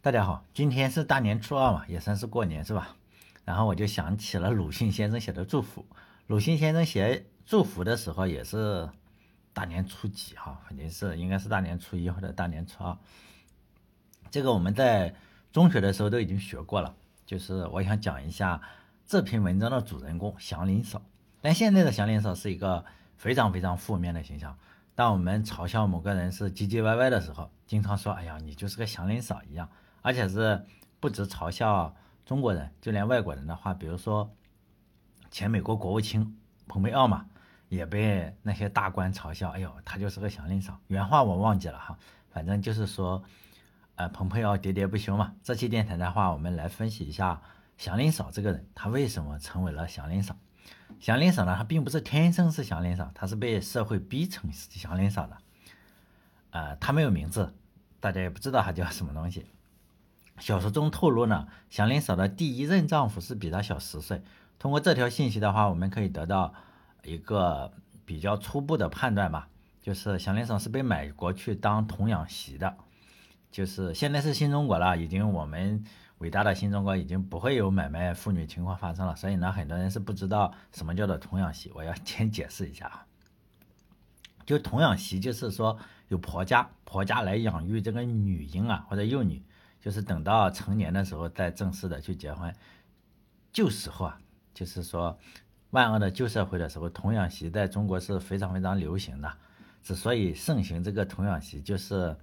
大家好，今天是大年初二嘛，也算是过年是吧？然后我就想起了鲁迅先生写的祝福。鲁迅先生写祝福的时候也是大年初几哈？肯定是应该是大年初一或者大年初二。这个我们在中学的时候都已经学过了。就是我想讲一下这篇文章的主人公祥林嫂。但现在的祥林嫂是一个非常非常负面的形象。当我们嘲笑某个人是唧唧歪歪的时候，经常说：“哎呀，你就是个祥林嫂一样。”而且是不止嘲笑中国人，就连外国人的话，比如说前美国国务卿蓬佩奥嘛，也被那些大官嘲笑。哎呦，他就是个祥林嫂。原话我忘记了哈，反正就是说，呃，蓬佩奥喋喋不休嘛。这期电台的话，我们来分析一下祥林嫂这个人，他为什么成为了祥林嫂？祥林嫂呢，她并不是天生是祥林嫂，她是被社会逼成祥林嫂的。呃，她没有名字，大家也不知道她叫什么东西。小说中透露呢，祥林嫂的第一任丈夫是比她小十岁。通过这条信息的话，我们可以得到一个比较初步的判断吧，就是祥林嫂是被买过去当童养媳的。就是现在是新中国了，已经我们伟大的新中国已经不会有买卖妇女情况发生了。所以呢，很多人是不知道什么叫做童养媳，我要先解释一下啊。就童养媳，就是说有婆家，婆家来养育这个女婴啊或者幼女。就是等到成年的时候再正式的去结婚。旧时候啊，就是说万恶的旧社会的时候，童养媳在中国是非常非常流行的。之所以盛行这个童养媳，就是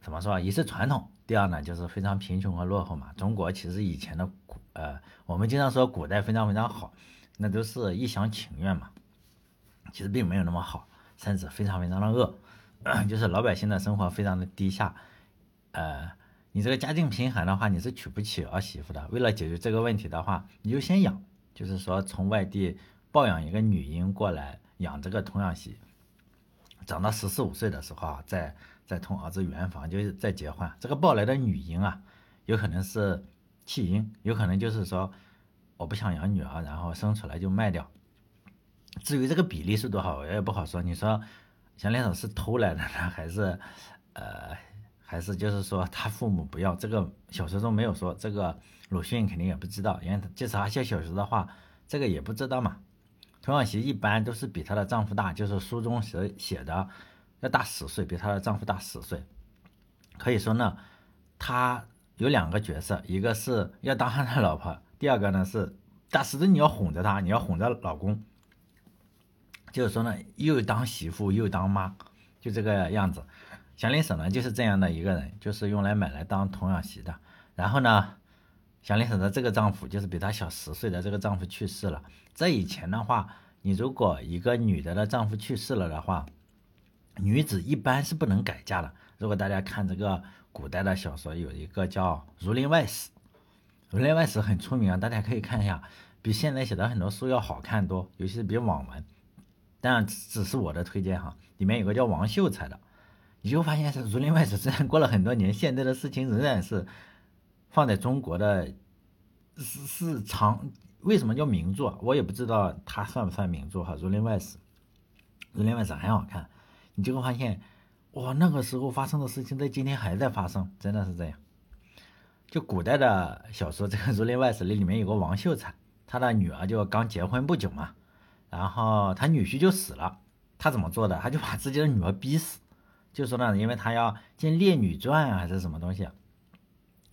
怎么说啊？一是传统，第二呢就是非常贫穷和落后嘛。中国其实以前的古呃，我们经常说古代非常非常好，那都是一厢情愿嘛。其实并没有那么好，甚至非常非常的恶，就是老百姓的生活非常的低下。呃，你这个家境贫寒的话，你是娶不起儿媳妇的。为了解决这个问题的话，你就先养，就是说从外地抱养一个女婴过来养这个童养媳，长到十四五岁的时候啊，再再同儿子圆房，就是再结婚。这个抱来的女婴啊，有可能是弃婴，有可能就是说我不想养女儿，然后生出来就卖掉。至于这个比例是多少，我也不好说。你说祥林嫂是偷来的呢，还是呃？还是就是说他父母不要这个小说中没有说这个鲁迅肯定也不知道，因为他即使他写小说的话，这个也不知道嘛。童养媳一般都是比她的丈夫大，就是书中写写的要大十岁，比她的丈夫大十岁。可以说呢，她有两个角色，一个是要当他的老婆，第二个呢是大十岁你要哄着她，你要哄着老公。就是说呢，又当媳妇又当妈，就这个样子。祥林嫂呢，就是这样的一个人，就是用来买来当童养媳的。然后呢，祥林嫂的这个丈夫就是比她小十岁的这个丈夫去世了。在以前的话，你如果一个女的的丈夫去世了的话，女子一般是不能改嫁的。如果大家看这个古代的小说，有一个叫《儒林外史》，《儒林外史》很出名啊，大家可以看一下，比现在写的很多书要好看多，尤其是比网文。当然，只是我的推荐哈。里面有个叫王秀才的。你就发现是《儒林外史》，虽然过了很多年，现在的事情仍然是放在中国的，是是长。为什么叫名著？我也不知道它算不算名著哈，《儒林外史》，《儒林外史》很好看。你就会发现，哇，那个时候发生的事情在今天还在发生，真的是这样。就古代的小说，这个 《儒林外史》里里面有个王秀才，他的女儿就刚结婚不久嘛，然后他女婿就死了，他怎么做的？他就把自己的女儿逼死。就说呢，因为他要进《列女传》啊，还是什么东西，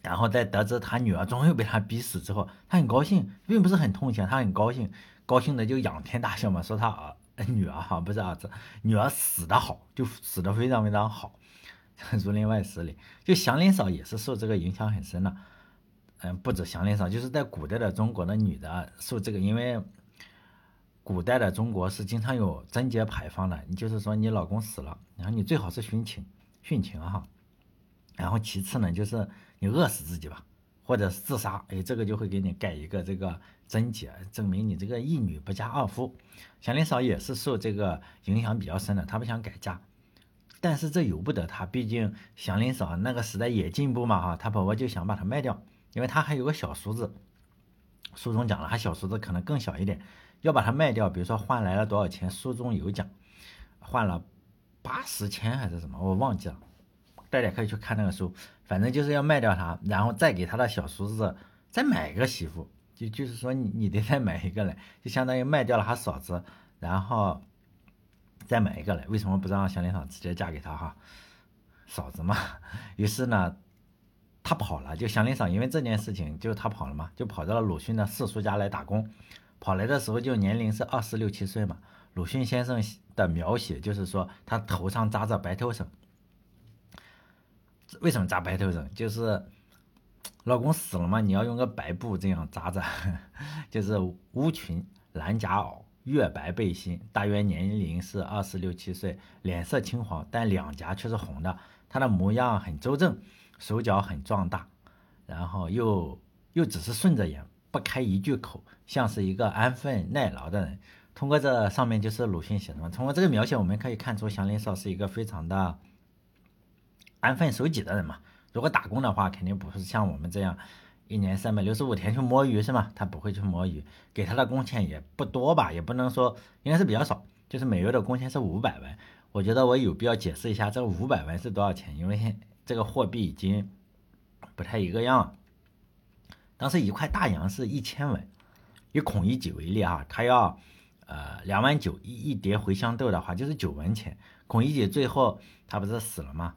然后在得知他女儿终于被他逼死之后，他很高兴，并不是很痛心，他很高兴，高兴的就仰天大笑嘛，说他儿 女儿哈不是儿子，女儿死的好，就死的非常非常好。《儒林外史》里，就祥林嫂也是受这个影响很深的，嗯，不止祥林嫂，就是在古代的中国的女的受这个，因为。古代的中国是经常有贞节牌坊的，你就是说你老公死了，然后你最好是殉情，殉情哈，然后其次呢就是你饿死自己吧，或者是自杀，哎，这个就会给你盖一个这个贞节，证明你这个一女不嫁二夫。祥林嫂也是受这个影响比较深的，她不想改嫁，但是这由不得她，毕竟祥林嫂那个时代也进步嘛哈，她婆婆就想把她卖掉，因为她还有个小叔子，书中讲了，她小叔子可能更小一点。要把它卖掉，比如说换来了多少钱，书中有讲，换了八十千还是什么，我忘记了。大家可以去看那个书，反正就是要卖掉他，然后再给他的小叔子再买一个媳妇，就就是说你你得再买一个来，就相当于卖掉了他嫂子，然后再买一个来。为什么不让祥林嫂直接嫁给他哈？嫂子嘛。于是呢，他跑了，就祥林嫂因为这件事情，就他跑了嘛，就跑到了鲁迅的四叔家来打工。跑来的时候就年龄是二十六七岁嘛。鲁迅先生的描写就是说，他头上扎着白头绳。为什么扎白头绳？就是老公死了嘛，你要用个白布这样扎着。就是乌裙、蓝夹袄、月白背心，大约年龄是二十六七岁，脸色青黄，但两颊却是红的。他的模样很周正，手脚很壮大，然后又又只是顺着眼，不开一句口，像是一个安分耐劳的人。通过这上面就是鲁迅写的嘛。通过这个描写，我们可以看出祥林嫂是一个非常的安分守己的人嘛。如果打工的话，肯定不是像我们这样一年三百六十五天去摸鱼是吗？他不会去摸鱼，给他的工钱也不多吧，也不能说应该是比较少，就是每月的工钱是五百万。我觉得我有必要解释一下这五百万是多少钱，因为这个货币已经不太一个样了。当时一块大洋是一千文，以孔乙己为例哈，他要。呃，两万九一一叠茴香豆的话就是九文钱。孔乙己最后他不是死了吗？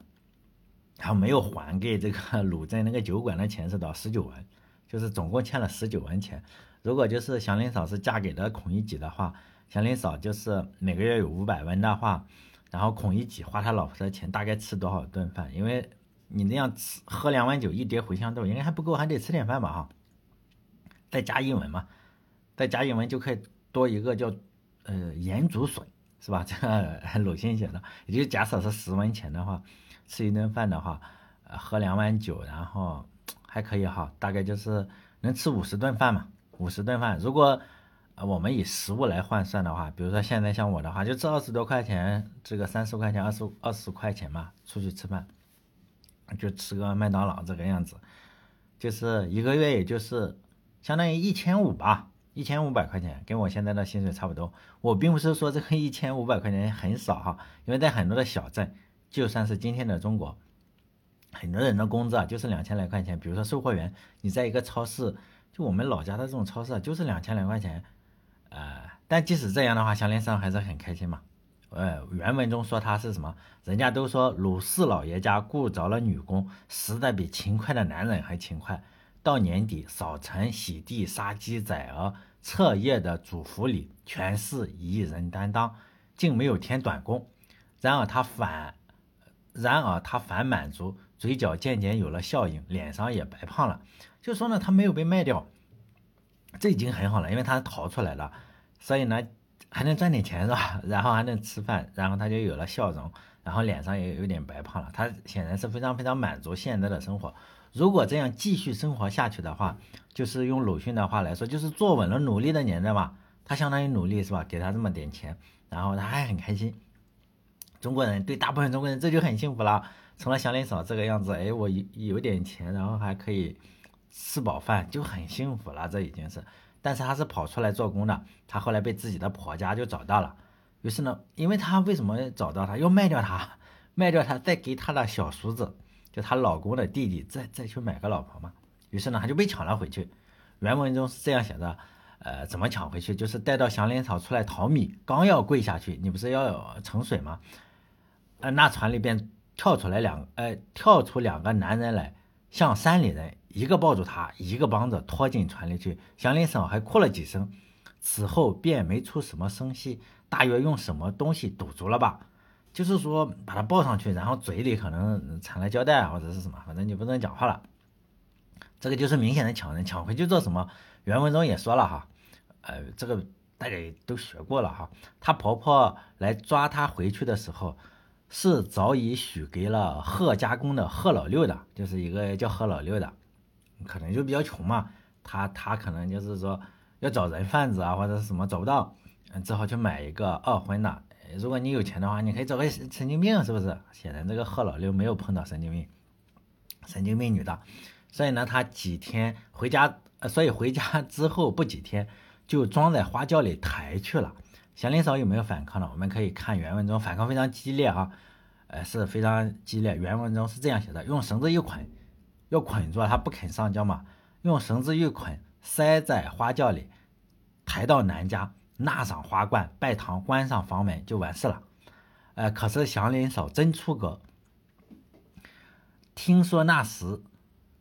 他没有还给这个鲁镇那个酒馆的钱是多少？十九文，就是总共欠了十九文钱。如果就是祥林嫂是嫁给了孔乙己的话，祥林嫂就是每个月有五百文的话，然后孔乙己花他老婆的钱大概吃多少顿饭？因为你那样吃喝两碗酒一碟茴香豆应该还不够，还得吃点饭吧哈。再加一文嘛，再加一文就可以。多一个叫呃盐竹笋是吧？这个鲁迅写的，也就假设是十文钱的话，吃一顿饭的话，呃喝两碗酒，然后还可以哈，大概就是能吃五十顿饭嘛。五十顿饭，如果我们以食物来换算的话，比如说现在像我的话，就这二十多块钱，这个三十块钱，二十二十块钱嘛，出去吃饭，就吃个麦当劳这个样子，就是一个月也就是相当于一千五吧。一千五百块钱跟我现在的薪水差不多。我并不是说这个一千五百块钱很少哈，因为在很多的小镇，就算是今天的中国，很多人的工资啊就是两千来块钱。比如说售货员，你在一个超市，就我们老家的这种超市啊，就是两千来块钱。呃，但即使这样的话，祥林嫂还是很开心嘛。呃，原文中说他是什么？人家都说鲁四老爷家雇着了女工，实在比勤快的男人还勤快。到年底，扫尘、洗地、杀鸡宰鹅。彻夜的主妇里全是一人担当，竟没有添短工。然而他反，然而他反满足，嘴角渐渐有了笑意，脸上也白胖了。就说呢，他没有被卖掉，这已经很好了，因为他逃出来了，所以呢还能赚点钱是吧？然后还能吃饭，然后他就有了笑容，然后脸上也有点白胖了。他显然是非常非常满足现在的生活。如果这样继续生活下去的话，就是用鲁迅的话来说，就是坐稳了努力的年代嘛。他相当于努力是吧？给他这么点钱，然后他还很开心。中国人对大部分中国人这就很幸福了。成了祥林嫂这个样子，哎，我有有点钱，然后还可以吃饱饭，就很幸福了。这已经是，但是他是跑出来做工的。他后来被自己的婆家就找到了，于是呢，因为他为什么找到他？要卖掉他，卖掉他，再给他的小叔子。就她老公的弟弟再再去买个老婆嘛，于是呢，他就被抢了回去。原文中是这样写的，呃，怎么抢回去？就是带到祥林嫂出来淘米，刚要跪下去，你不是要盛水吗？呃，那船里边跳出来两，呃，跳出两个男人来，像山里人，一个抱住他，一个帮着拖进船里去。祥林嫂还哭了几声，此后便没出什么声息，大约用什么东西堵住了吧。就是说，把他抱上去，然后嘴里可能缠了胶带或者是什么，反正你不能讲话了。这个就是明显的抢人，抢回去做什么？原文中也说了哈，呃，这个大家都学过了哈。她婆婆来抓她回去的时候，是早已许给了贺家公的贺老六的，就是一个叫贺老六的，可能就比较穷嘛。他他可能就是说要找人贩子啊，或者是什么找不到，嗯，只好去买一个二婚的。如果你有钱的话，你可以找个神经病，是不是？显然这个贺老六没有碰到神经病，神经病女的，所以呢，他几天回家，呃，所以回家之后不几天就装在花轿里抬去了。祥林嫂有没有反抗呢？我们可以看原文中反抗非常激烈啊，呃是非常激烈。原文中是这样写的：用绳子一捆，要捆住他不肯上交嘛，用绳子一捆，塞在花轿里，抬到南家，纳上花冠，拜堂，关上房门就完事了。呃，可是祥林嫂真出格。听说那时，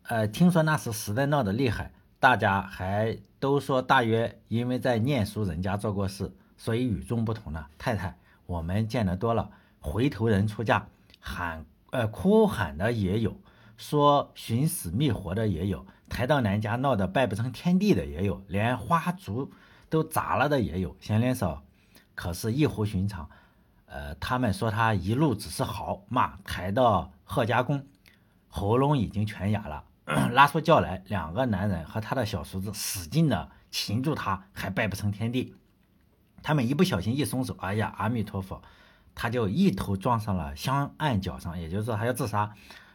呃，听说那时实在闹得厉害，大家还都说大约因为在念书人家做过事，所以与众不同呢。太太，我们见得多了，回头人出嫁，喊呃哭喊的也有，说寻死觅活的也有，抬到南家闹得拜不成天地的也有，连花烛都砸了的也有。祥林嫂可是异乎寻常，呃，他们说他一路只是嚎骂，抬到贺家宫。喉咙已经全哑了，拉出轿来，两个男人和他的小叔子使劲的擒住他，还拜不成天地。他们一不小心一松手，哎呀，阿弥陀佛，他就一头撞上了香案脚上，也就是说他要自杀，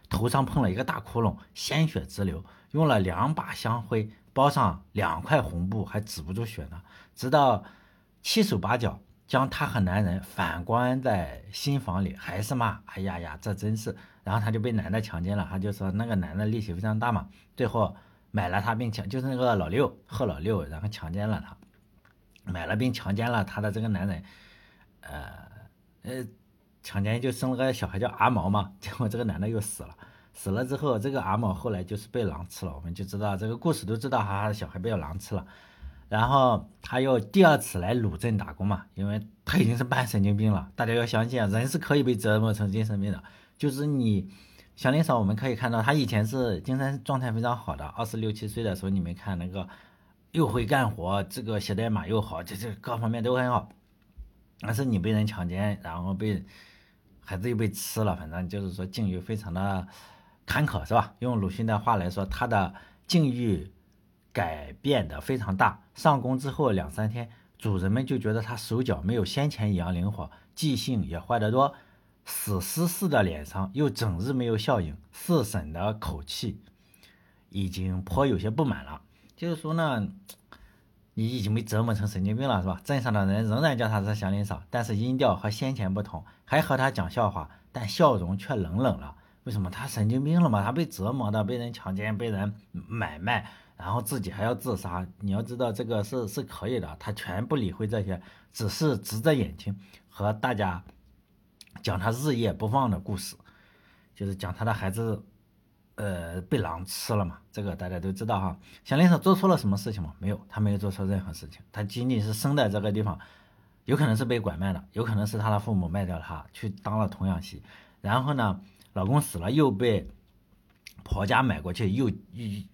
头上碰了一个大窟窿，鲜血直流，用了两把香灰包上两块红布，还止不住血呢，直到七手八脚。将她和男人反关在新房里，还是骂：“哎呀呀，这真是！”然后他就被男的强奸了。他就说那个男的力气非常大嘛，最后买了他并强，就是那个老六贺老六，然后强奸了他，买了并强奸了他的这个男人，呃呃，强奸就生了个小孩叫阿毛嘛。结果这个男的又死了，死了之后，这个阿毛后来就是被狼吃了。我们就知道这个故事都知道，他的小孩被狼吃了。然后他又第二次来鲁镇打工嘛，因为他已经是半神经病了。大家要相信啊，人是可以被折磨成精神病的。就是你，祥林嫂，我们可以看到他以前是精神状态非常好的，二十六七岁的时候，你们看那个，又会干活，这个写代码又好，这这各方面都很好。但是你被人强奸，然后被孩子又被吃了，反正就是说境遇非常的坎坷，是吧？用鲁迅的话来说，他的境遇。改变的非常大。上工之后两三天，主人们就觉得他手脚没有先前一样灵活，记性也坏得多，死尸似的脸上又整日没有笑影，四婶的口气已经颇有些不满了。就是说呢，你已经被折磨成神经病了，是吧？镇上的人仍然叫他是祥林嫂，但是音调和先前不同，还和他讲笑话，但笑容却冷冷了。为什么？他神经病了嘛？他被折磨的，被人强奸，被人买卖。然后自己还要自杀，你要知道这个是是可以的，他全不理会这些，只是直着眼睛和大家讲他日夜不忘的故事，就是讲他的孩子，呃，被狼吃了嘛，这个大家都知道哈。祥林嫂做错了什么事情吗？没有，他没有做错任何事情，他仅仅是生在这个地方，有可能是被拐卖的，有可能是他的父母卖掉他去当了童养媳，然后呢，老公死了又被。婆家买过去，又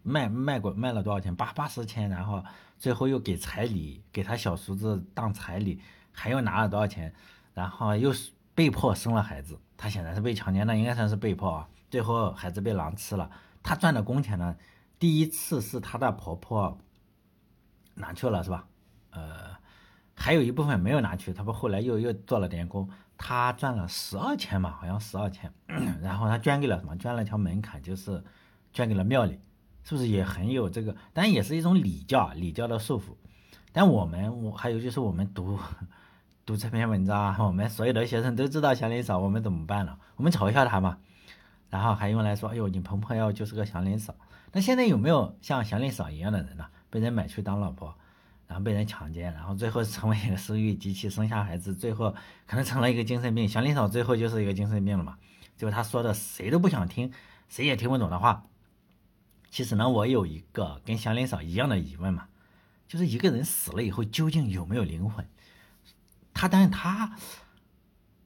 卖卖过卖了多少钱？八八十千，然后最后又给彩礼，给他小叔子当彩礼，还又拿了多少钱？然后又是被迫生了孩子。他显然是被强奸的，应该算是被迫啊。最后孩子被狼吃了，他赚的工钱呢？第一次是他的婆婆拿去了，是吧？呃，还有一部分没有拿去，他不后来又又做了点工。他赚了十二千嘛，好像十二千，然后他捐给了什么？捐了条门槛，就是捐给了庙里，是不是也很有这个？但也是一种礼教，礼教的束缚。但我们，我还有就是我们读 读这篇文章，我们所有的学生都知道祥林嫂，我们怎么办呢？我们嘲笑他嘛，然后还用来说，哎呦，你婆婆要就是个祥林嫂。那现在有没有像祥林嫂一样的人呢？被人买去当老婆？然后被人强奸，然后最后成为一个生育机器，生下孩子，最后可能成了一个精神病。祥林嫂最后就是一个精神病了嘛？就是他说的谁都不想听，谁也听不懂的话。其实呢，我有一个跟祥林嫂一样的疑问嘛，就是一个人死了以后究竟有没有灵魂？他但是他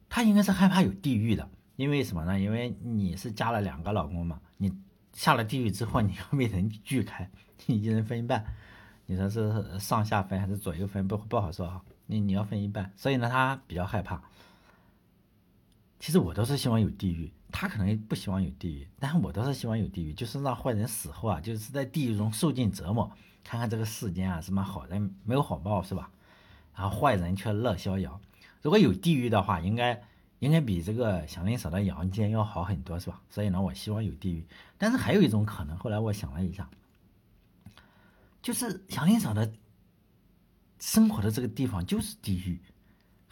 他应该是害怕有地狱的，因为什么呢？因为你是嫁了两个老公嘛，你下了地狱之后你要被人锯开，你一人分一半。你说是上下分还是左右分不不好说啊？你你要分一半，所以呢他比较害怕。其实我都是希望有地狱，他可能不希望有地狱，但是我都是希望有地狱，就是让坏人死后啊，就是在地狱中受尽折磨，看看这个世间啊，什么好人没有好报是吧？然后坏人却乐逍遥。如果有地狱的话，应该应该比这个祥林嫂的阳间要好很多是吧？所以呢，我希望有地狱。但是还有一种可能，后来我想了一下。就是祥林嫂的生活的这个地方就是地狱，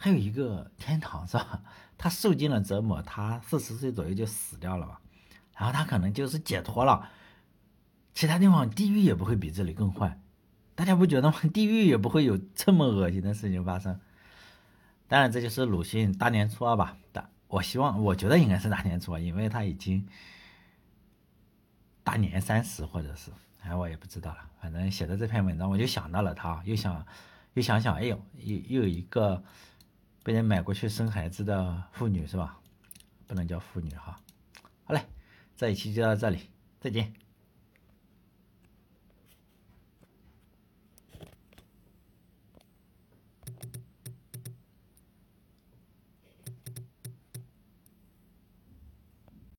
还有一个天堂是吧？他受尽了折磨，他四十岁左右就死掉了吧？然后他可能就是解脱了，其他地方地狱也不会比这里更坏。大家不觉得吗？地狱也不会有这么恶心的事情发生。当然，这就是鲁迅大年初二吧？的，我希望，我觉得应该是大年初二，因为他已经大年三十，或者是，哎，我也不知道了。反正写的这篇文章，我就想到了他，又想，又想想，哎呦，又又有一个被人买过去生孩子的妇女，是吧？不能叫妇女哈。好嘞，这一期就到这里，再见。